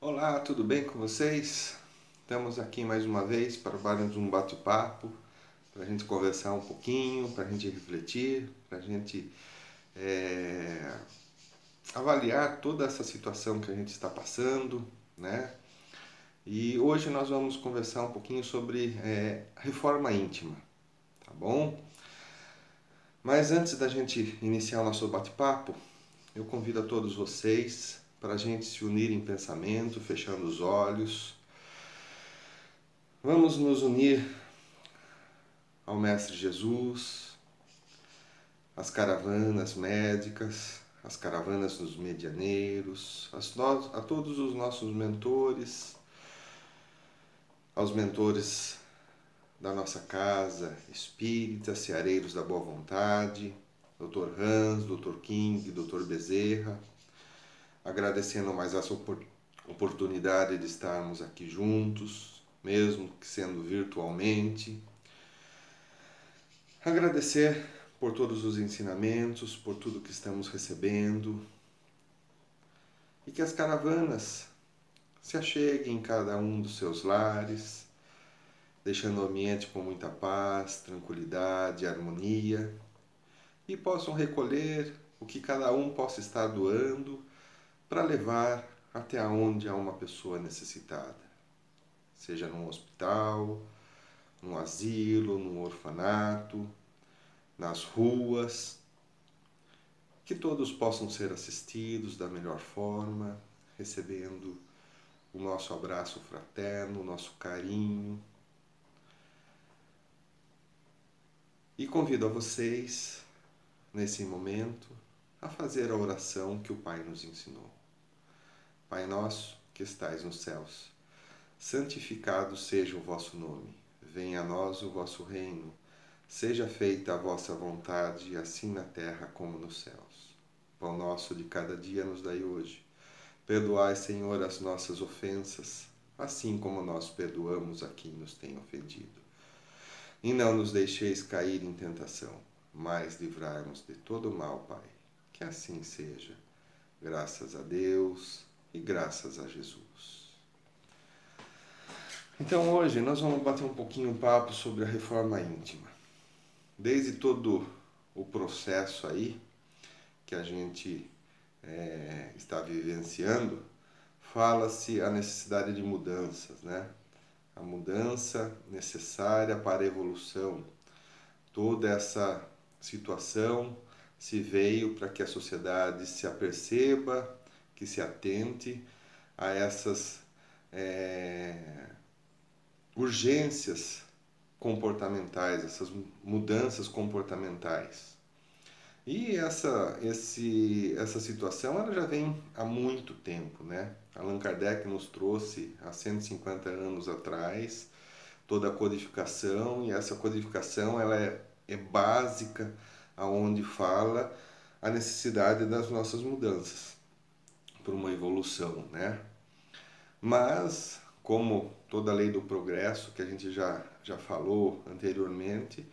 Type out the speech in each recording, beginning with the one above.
Olá, tudo bem com vocês? Estamos aqui mais uma vez para mais um bate-papo, para a gente conversar um pouquinho, para a gente refletir, para a gente é, avaliar toda essa situação que a gente está passando, né? E hoje nós vamos conversar um pouquinho sobre é, reforma íntima, tá bom? Mas antes da gente iniciar o nosso bate-papo, eu convido a todos vocês para a gente se unir em pensamento, fechando os olhos. Vamos nos unir ao Mestre Jesus, às caravanas médicas, às caravanas dos medianeiros, a todos os nossos mentores, aos mentores da nossa casa espírita, seareiros da boa vontade, Dr. Hans, Dr. King, Dr. Bezerra, agradecendo mais essa oportunidade de estarmos aqui juntos, mesmo que sendo virtualmente. Agradecer por todos os ensinamentos, por tudo que estamos recebendo e que as caravanas se acheguem em cada um dos seus lares, deixando o ambiente com muita paz, tranquilidade, harmonia e possam recolher o que cada um possa estar doando para levar até onde há uma pessoa necessitada, seja num hospital, num asilo, num orfanato, nas ruas, que todos possam ser assistidos da melhor forma, recebendo o nosso abraço fraterno, o nosso carinho. E convido a vocês, nesse momento, a fazer a oração que o Pai nos ensinou. Pai nosso que estais nos céus, santificado seja o vosso nome. Venha a nós o vosso reino. Seja feita a vossa vontade, assim na terra como nos céus. Pão nosso de cada dia nos dai hoje. Perdoai, Senhor, as nossas ofensas, assim como nós perdoamos a quem nos tem ofendido. E não nos deixeis cair em tentação, mas livrai-nos de todo mal, Pai. Que assim seja. Graças a Deus e graças a Jesus. Então hoje nós vamos bater um pouquinho um papo sobre a reforma íntima. Desde todo o processo aí que a gente é, está vivenciando, fala-se a necessidade de mudanças, né? A mudança necessária para a evolução. Toda essa situação se veio para que a sociedade se aperceba que se atente a essas é, urgências comportamentais, essas mudanças comportamentais. E essa, esse, essa situação ela já vem há muito tempo, né? Allan Kardec nos trouxe há 150 anos atrás toda a codificação e essa codificação ela é, é básica aonde fala a necessidade das nossas mudanças por uma evolução, né? Mas, como toda lei do progresso que a gente já, já falou anteriormente,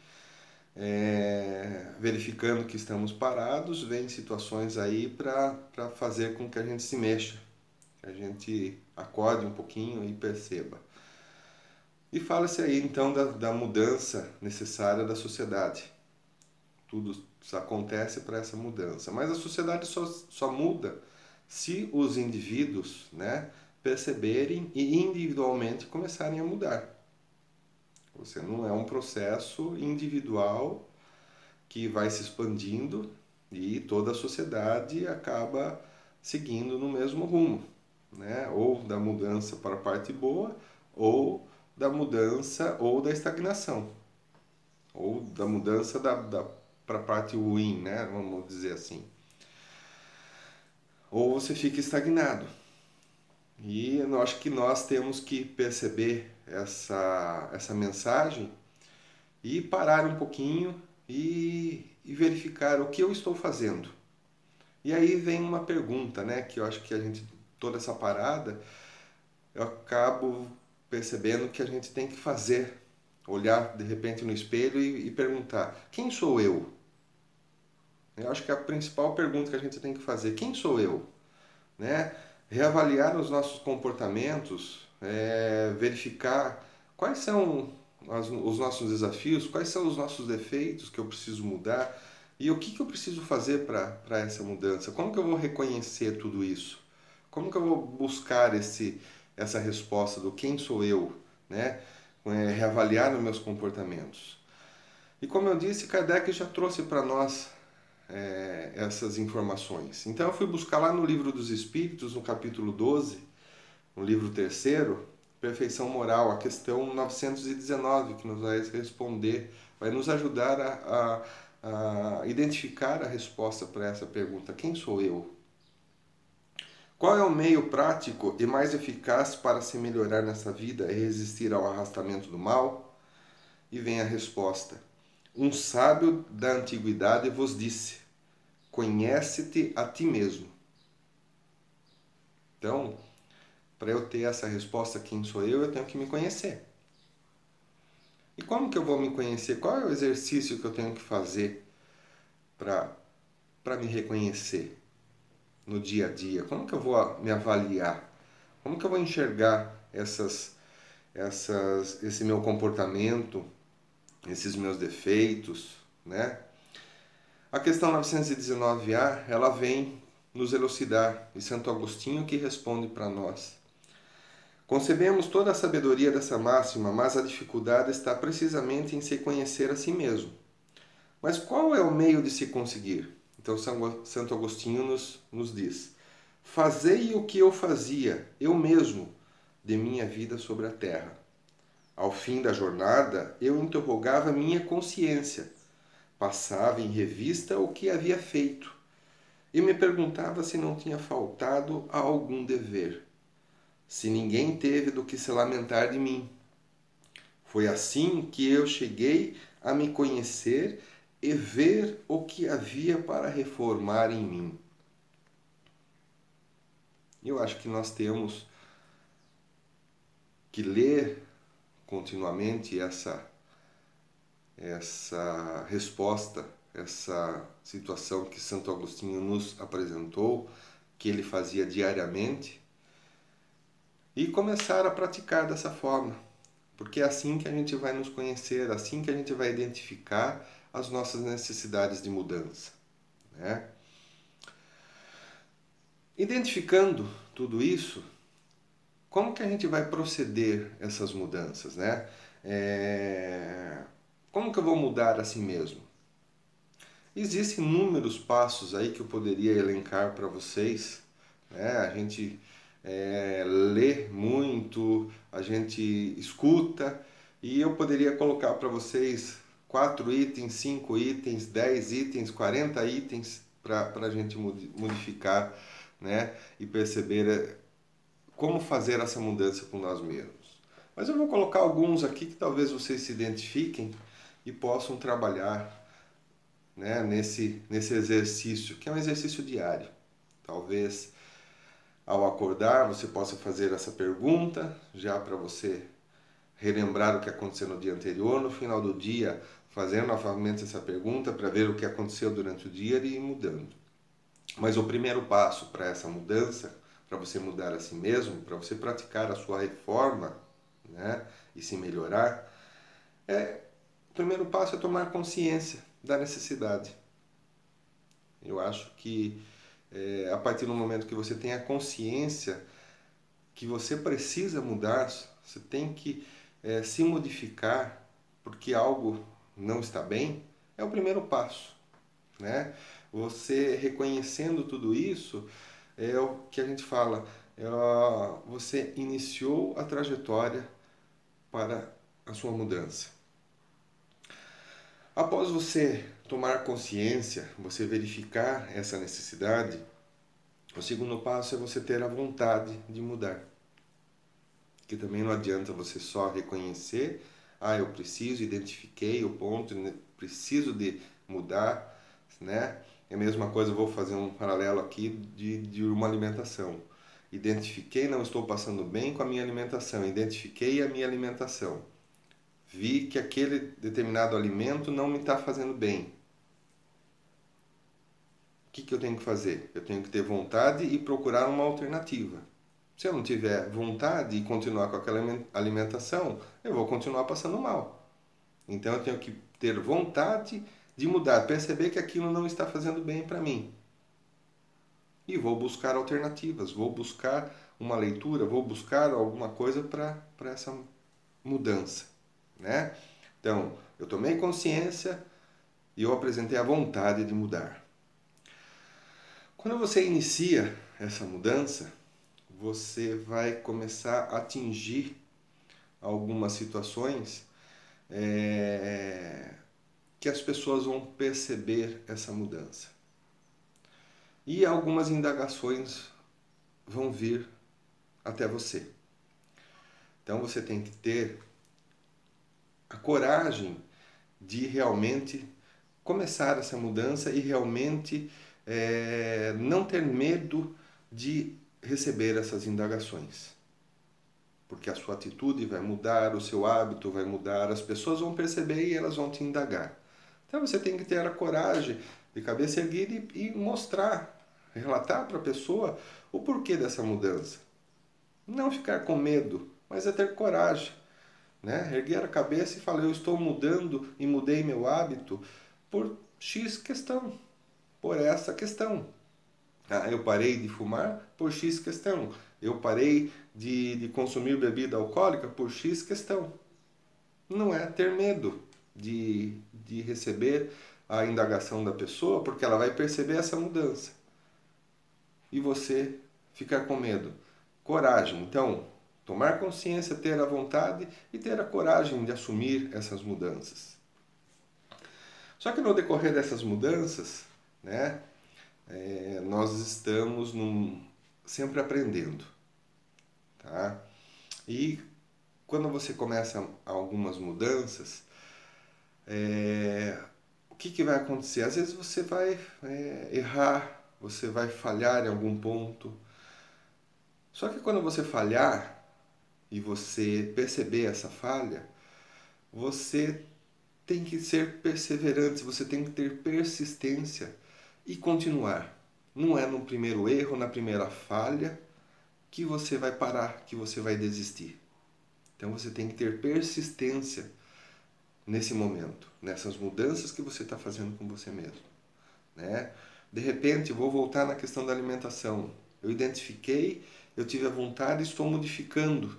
é, verificando que estamos parados, vem situações aí para fazer com que a gente se mexa, que a gente acorde um pouquinho e perceba. E fala-se aí então da, da mudança necessária da sociedade. Tudo acontece para essa mudança. Mas a sociedade só, só muda se os indivíduos né, perceberem e individualmente começarem a mudar. Você não é um processo individual que vai se expandindo e toda a sociedade acaba seguindo no mesmo rumo, né? ou da mudança para a parte boa, ou da mudança ou da estagnação, ou da mudança da, da, para a parte ruim, né? vamos dizer assim ou você fica estagnado. E eu acho que nós temos que perceber essa, essa mensagem e parar um pouquinho e, e verificar o que eu estou fazendo. E aí vem uma pergunta, né, que eu acho que a gente, toda essa parada, eu acabo percebendo que a gente tem que fazer, olhar de repente no espelho e, e perguntar: quem sou eu? Eu acho que a principal pergunta que a gente tem que fazer, quem sou eu? Né? reavaliar os nossos comportamentos, é, verificar quais são as, os nossos desafios, quais são os nossos defeitos que eu preciso mudar e o que, que eu preciso fazer para essa mudança. Como que eu vou reconhecer tudo isso? Como que eu vou buscar esse, essa resposta do quem sou eu, né? É, reavaliar os meus comportamentos. E como eu disse, Kardec já trouxe para nós é, essas informações. Então eu fui buscar lá no Livro dos Espíritos, no capítulo 12, no livro terceiro, Perfeição Moral, a questão 919, que nos vai responder, vai nos ajudar a, a, a identificar a resposta para essa pergunta: quem sou eu? Qual é o meio prático e mais eficaz para se melhorar nessa vida e resistir ao arrastamento do mal? E vem a resposta: Um sábio da antiguidade vos disse: Conhece-te a ti mesmo. Então, para eu ter essa resposta, quem sou eu, eu tenho que me conhecer. E como que eu vou me conhecer? Qual é o exercício que eu tenho que fazer para me reconhecer no dia a dia? Como que eu vou me avaliar? Como que eu vou enxergar essas, essas, esse meu comportamento, esses meus defeitos, né? A questão 919A, ela vem nos elucidar, e Santo Agostinho que responde para nós. Concebemos toda a sabedoria dessa máxima, mas a dificuldade está precisamente em se conhecer a si mesmo. Mas qual é o meio de se conseguir? Então, Santo Agostinho nos, nos diz: Fazei o que eu fazia, eu mesmo, de minha vida sobre a terra. Ao fim da jornada, eu interrogava minha consciência, passava em revista o que havia feito e me perguntava se não tinha faltado a algum dever se ninguém teve do que se lamentar de mim. Foi assim que eu cheguei a me conhecer e ver o que havia para reformar em mim. Eu acho que nós temos que ler continuamente essa essa resposta, essa situação que Santo Agostinho nos apresentou, que ele fazia diariamente e começar a praticar dessa forma, porque é assim que a gente vai nos conhecer, assim que a gente vai identificar as nossas necessidades de mudança. Né? Identificando tudo isso, como que a gente vai proceder essas mudanças, né? É... Como que eu vou mudar a si mesmo? Existem inúmeros passos aí que eu poderia elencar para vocês, né? A gente é, lê muito, a gente escuta e eu poderia colocar para vocês quatro itens, cinco itens, dez itens, 40 itens para a gente modificar né? e perceber é, como fazer essa mudança com nós mesmos. Mas eu vou colocar alguns aqui que talvez vocês se identifiquem e possam trabalhar né, nesse, nesse exercício, que é um exercício diário. Talvez ao acordar, você possa fazer essa pergunta, já para você relembrar o que aconteceu no dia anterior, no final do dia, fazer novamente essa pergunta para ver o que aconteceu durante o dia e ir mudando. Mas o primeiro passo para essa mudança, para você mudar a si mesmo, para você praticar a sua reforma, né, e se melhorar, é o primeiro passo é tomar consciência da necessidade. Eu acho que é, a partir do momento que você tem a consciência que você precisa mudar, você tem que é, se modificar porque algo não está bem, é o primeiro passo. Né? Você reconhecendo tudo isso, é o que a gente fala, é, você iniciou a trajetória para a sua mudança. Após você tomar consciência, você verificar essa necessidade, o segundo passo é você ter a vontade de mudar. Que também não adianta você só reconhecer, ah, eu preciso, identifiquei o ponto, preciso de mudar, né? É a mesma coisa, vou fazer um paralelo aqui de, de uma alimentação. Identifiquei, não estou passando bem com a minha alimentação, identifiquei a minha alimentação. Vi que aquele determinado alimento não me está fazendo bem que, que eu tenho que fazer? Eu tenho que ter vontade e procurar uma alternativa. Se eu não tiver vontade e continuar com aquela alimentação, eu vou continuar passando mal. Então eu tenho que ter vontade de mudar, perceber que aquilo não está fazendo bem para mim. E vou buscar alternativas, vou buscar uma leitura, vou buscar alguma coisa para essa mudança, né? Então, eu tomei consciência e eu apresentei a vontade de mudar. Quando você inicia essa mudança, você vai começar a atingir algumas situações é, que as pessoas vão perceber essa mudança. E algumas indagações vão vir até você. Então você tem que ter a coragem de realmente começar essa mudança e realmente é, não ter medo de receber essas indagações. Porque a sua atitude vai mudar, o seu hábito vai mudar, as pessoas vão perceber e elas vão te indagar. Então você tem que ter a coragem de cabeça erguida e, e mostrar, relatar para a pessoa o porquê dessa mudança. Não ficar com medo, mas é ter coragem. Né? Erguer a cabeça e falar: Eu estou mudando e mudei meu hábito por X questão por essa questão. Ah, eu parei de fumar por X questão. Eu parei de, de consumir bebida alcoólica por X questão. Não é ter medo de, de receber a indagação da pessoa, porque ela vai perceber essa mudança. E você ficar com medo. Coragem. Então, tomar consciência, ter a vontade e ter a coragem de assumir essas mudanças. Só que no decorrer dessas mudanças, né? É, nós estamos num, sempre aprendendo, tá? E quando você começa algumas mudanças, é, o que, que vai acontecer? Às vezes você vai é, errar, você vai falhar em algum ponto. Só que quando você falhar e você perceber essa falha, você tem que ser perseverante, você tem que ter persistência e continuar. Não é no primeiro erro, na primeira falha, que você vai parar, que você vai desistir. Então você tem que ter persistência nesse momento, nessas mudanças que você está fazendo com você mesmo. Né? De repente, vou voltar na questão da alimentação. Eu identifiquei, eu tive a vontade e estou modificando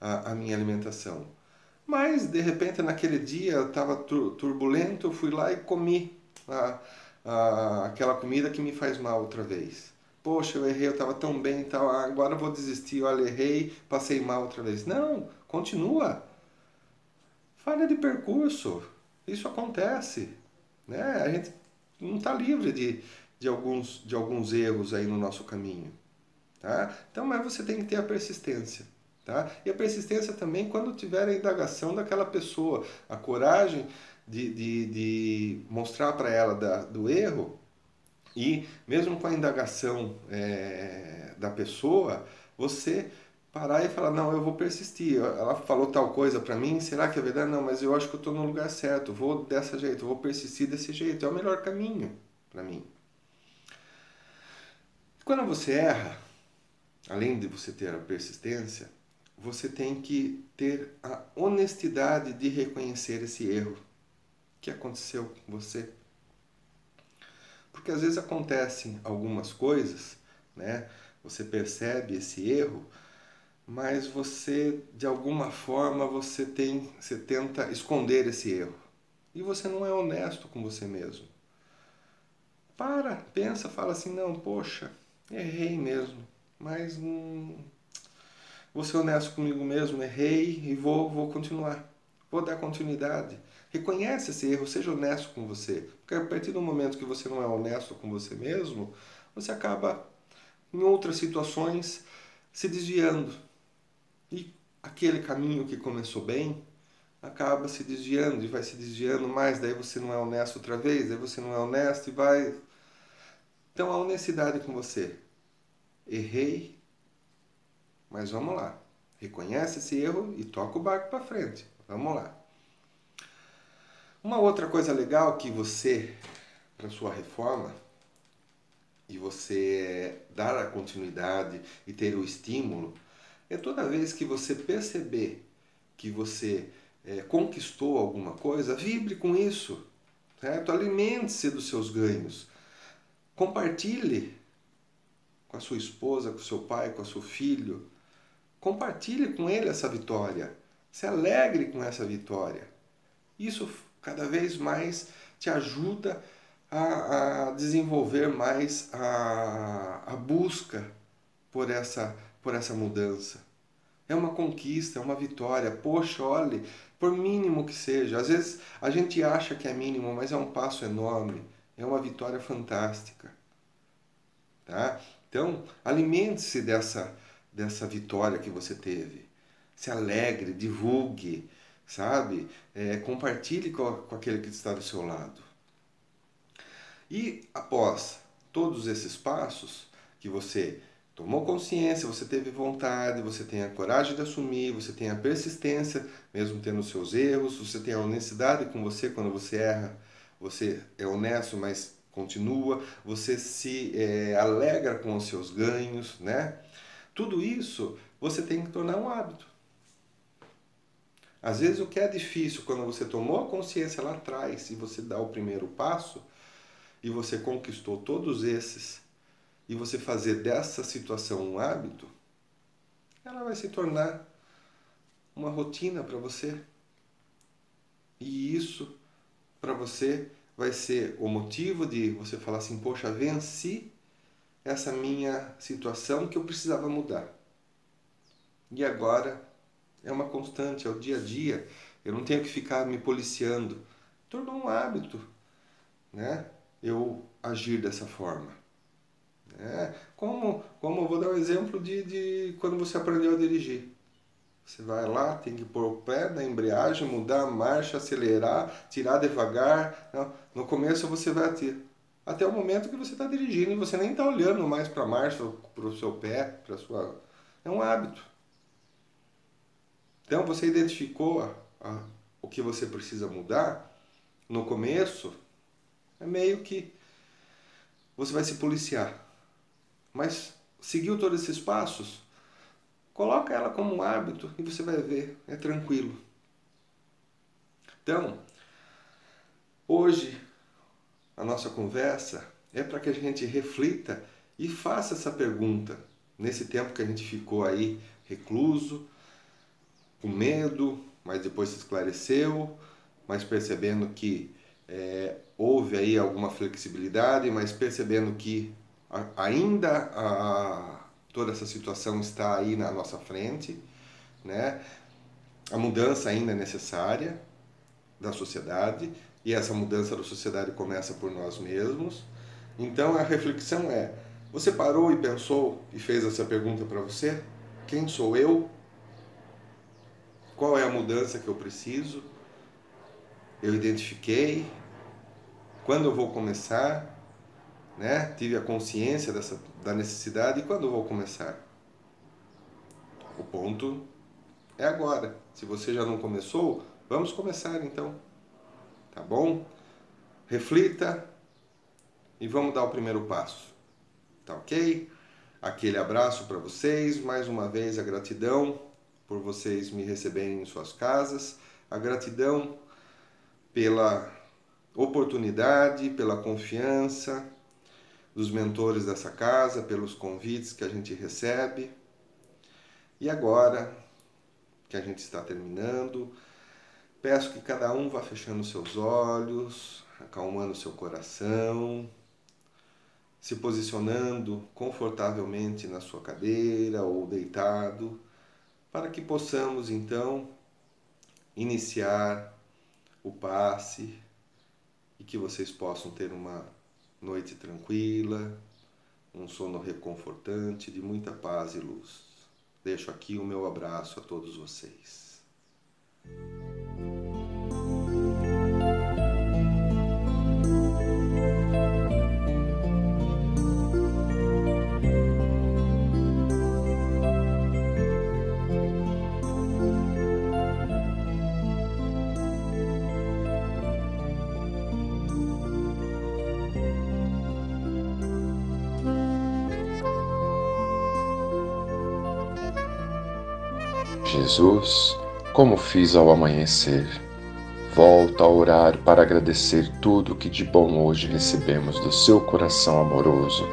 a, a minha alimentação. Mas, de repente, naquele dia estava turbulento, eu fui lá e comi a, ah, aquela comida que me faz mal outra vez. Poxa, eu errei, eu estava tão bem e tal, agora eu vou desistir, olha, errei, passei mal outra vez. Não, continua. Falha de percurso, isso acontece. Né? A gente não está livre de, de, alguns, de alguns erros aí no nosso caminho. Tá? Então, mas você tem que ter a persistência. Tá? E a persistência também quando tiver a indagação daquela pessoa, a coragem de, de, de mostrar para ela da, do erro e mesmo com a indagação é, da pessoa, você parar e falar, não, eu vou persistir. Ela falou tal coisa para mim, será que é verdade? Não, mas eu acho que eu estou no lugar certo, vou dessa jeito, vou persistir desse jeito, é o melhor caminho para mim. Quando você erra, além de você ter a persistência, você tem que ter a honestidade de reconhecer esse erro que aconteceu com você. Porque às vezes acontecem algumas coisas, né? Você percebe esse erro, mas você de alguma forma você tem, você tenta esconder esse erro. E você não é honesto com você mesmo. Para, pensa, fala assim, não, poxa, errei mesmo, mas hum, vou ser honesto comigo mesmo, errei e vou, vou continuar. Vou dar continuidade. Reconhece esse erro, seja honesto com você. Porque a partir do momento que você não é honesto com você mesmo, você acaba, em outras situações, se desviando. E aquele caminho que começou bem acaba se desviando e vai se desviando mais. Daí você não é honesto outra vez, daí você não é honesto e vai. Então a honestidade com você. Errei, mas vamos lá. Reconhece esse erro e toca o barco para frente. Vamos lá. Uma outra coisa legal que você, para sua reforma, e você dar a continuidade e ter o estímulo é toda vez que você perceber que você é, conquistou alguma coisa, vibre com isso, certo? Alimente-se dos seus ganhos. Compartilhe com a sua esposa, com o seu pai, com o seu filho. Compartilhe com ele essa vitória. Se alegre com essa vitória. Isso cada vez mais te ajuda a, a desenvolver mais a, a busca por essa, por essa mudança. É uma conquista, é uma vitória. Poxa, olhe, por mínimo que seja. Às vezes a gente acha que é mínimo, mas é um passo enorme. É uma vitória fantástica. Tá? Então, alimente-se dessa, dessa vitória que você teve. Se alegre, divulgue, sabe? É, compartilhe com, com aquele que está do seu lado. E após todos esses passos que você tomou consciência, você teve vontade, você tem a coragem de assumir, você tem a persistência, mesmo tendo seus erros, você tem a honestidade com você quando você erra, você é honesto, mas continua, você se é, alegra com os seus ganhos, né? Tudo isso você tem que tornar um hábito. Às vezes o que é difícil quando você tomou a consciência lá atrás e você dá o primeiro passo e você conquistou todos esses e você fazer dessa situação um hábito, ela vai se tornar uma rotina para você. E isso para você vai ser o motivo de você falar assim: "Poxa, venci essa minha situação que eu precisava mudar". E agora é uma constante, é o dia a dia. Eu não tenho que ficar me policiando. Tornou um hábito, né? Eu agir dessa forma. É, como, como eu vou dar um exemplo de, de quando você aprendeu a dirigir. Você vai lá, tem que pôr o pé na embreagem, mudar a marcha, acelerar, tirar devagar. Não, no começo você vai ter. Até o momento que você está dirigindo e você nem está olhando mais para a marcha, para o seu pé, para sua. É um hábito. Então você identificou a, a, o que você precisa mudar no começo, é meio que você vai se policiar. Mas seguiu todos esses passos? Coloca ela como um hábito e você vai ver, é tranquilo. Então, hoje a nossa conversa é para que a gente reflita e faça essa pergunta nesse tempo que a gente ficou aí recluso, com medo, mas depois se esclareceu, mas percebendo que é, houve aí alguma flexibilidade, mas percebendo que ainda a, toda essa situação está aí na nossa frente, né? A mudança ainda é necessária da sociedade e essa mudança da sociedade começa por nós mesmos. Então a reflexão é: você parou e pensou e fez essa pergunta para você? Quem sou eu? Qual é a mudança que eu preciso? Eu identifiquei. Quando eu vou começar? Né? Tive a consciência dessa, da necessidade e quando vou começar? O ponto é agora. Se você já não começou, vamos começar então. Tá bom? Reflita e vamos dar o primeiro passo. Tá ok? Aquele abraço para vocês, mais uma vez a gratidão por vocês me receberem em suas casas, a gratidão pela oportunidade, pela confiança, dos mentores dessa casa, pelos convites que a gente recebe. E agora que a gente está terminando, peço que cada um vá fechando seus olhos, acalmando seu coração, se posicionando confortavelmente na sua cadeira ou deitado, para que possamos então iniciar o passe e que vocês possam ter uma noite tranquila, um sono reconfortante, de muita paz e luz. Deixo aqui o meu abraço a todos vocês. Jesus, como fiz ao amanhecer, volto a orar para agradecer tudo que de bom hoje recebemos do seu coração amoroso,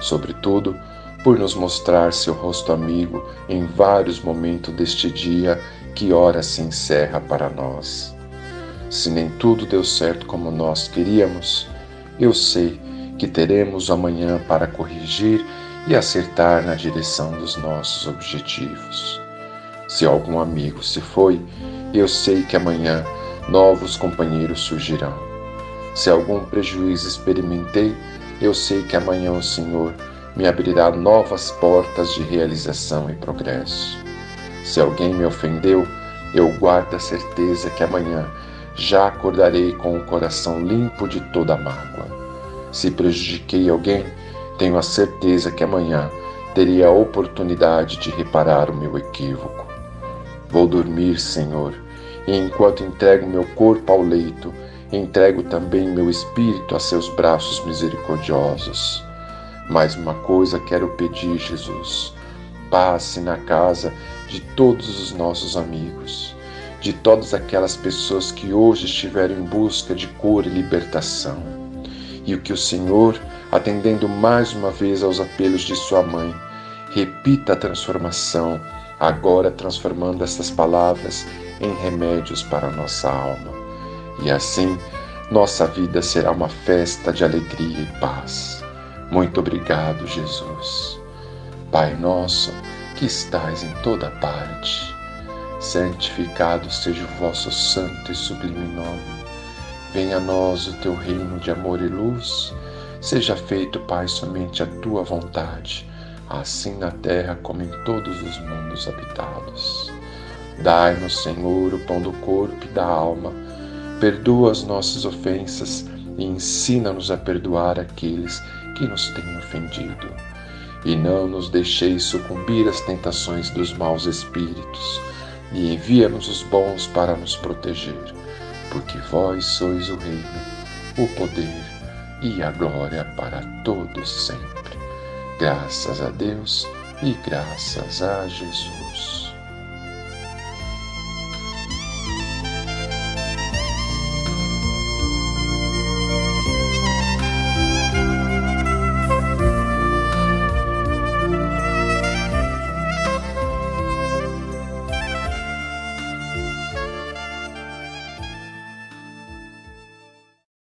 sobretudo por nos mostrar seu rosto amigo em vários momentos deste dia que ora se encerra para nós. Se nem tudo deu certo como nós queríamos, eu sei que teremos amanhã para corrigir e acertar na direção dos nossos objetivos. Se algum amigo se foi, eu sei que amanhã novos companheiros surgirão. Se algum prejuízo experimentei, eu sei que amanhã o Senhor me abrirá novas portas de realização e progresso. Se alguém me ofendeu, eu guardo a certeza que amanhã já acordarei com o coração limpo de toda mágoa. Se prejudiquei alguém, tenho a certeza que amanhã teria a oportunidade de reparar o meu equívoco. Vou dormir, Senhor, e enquanto entrego meu corpo ao leito, entrego também meu espírito a seus braços misericordiosos. Mais uma coisa quero pedir, Jesus: passe na casa de todos os nossos amigos, de todas aquelas pessoas que hoje estiveram em busca de cura e libertação. E o que o Senhor, atendendo mais uma vez aos apelos de sua mãe, repita a transformação agora transformando essas palavras em remédios para nossa alma. E assim, nossa vida será uma festa de alegria e paz. Muito obrigado, Jesus. Pai nosso, que estais em toda parte, santificado seja o vosso santo e sublime nome. Venha a nós o teu reino de amor e luz. Seja feito, Pai, somente a tua vontade assim na terra como em todos os mundos habitados. Dai-nos, Senhor, o pão do corpo e da alma, perdoa as nossas ofensas e ensina-nos a perdoar aqueles que nos têm ofendido. E não nos deixeis sucumbir às tentações dos maus espíritos, e envia-nos os bons para nos proteger, porque vós sois o reino, o poder e a glória para todos sempre. Graças a Deus e graças a Jesus.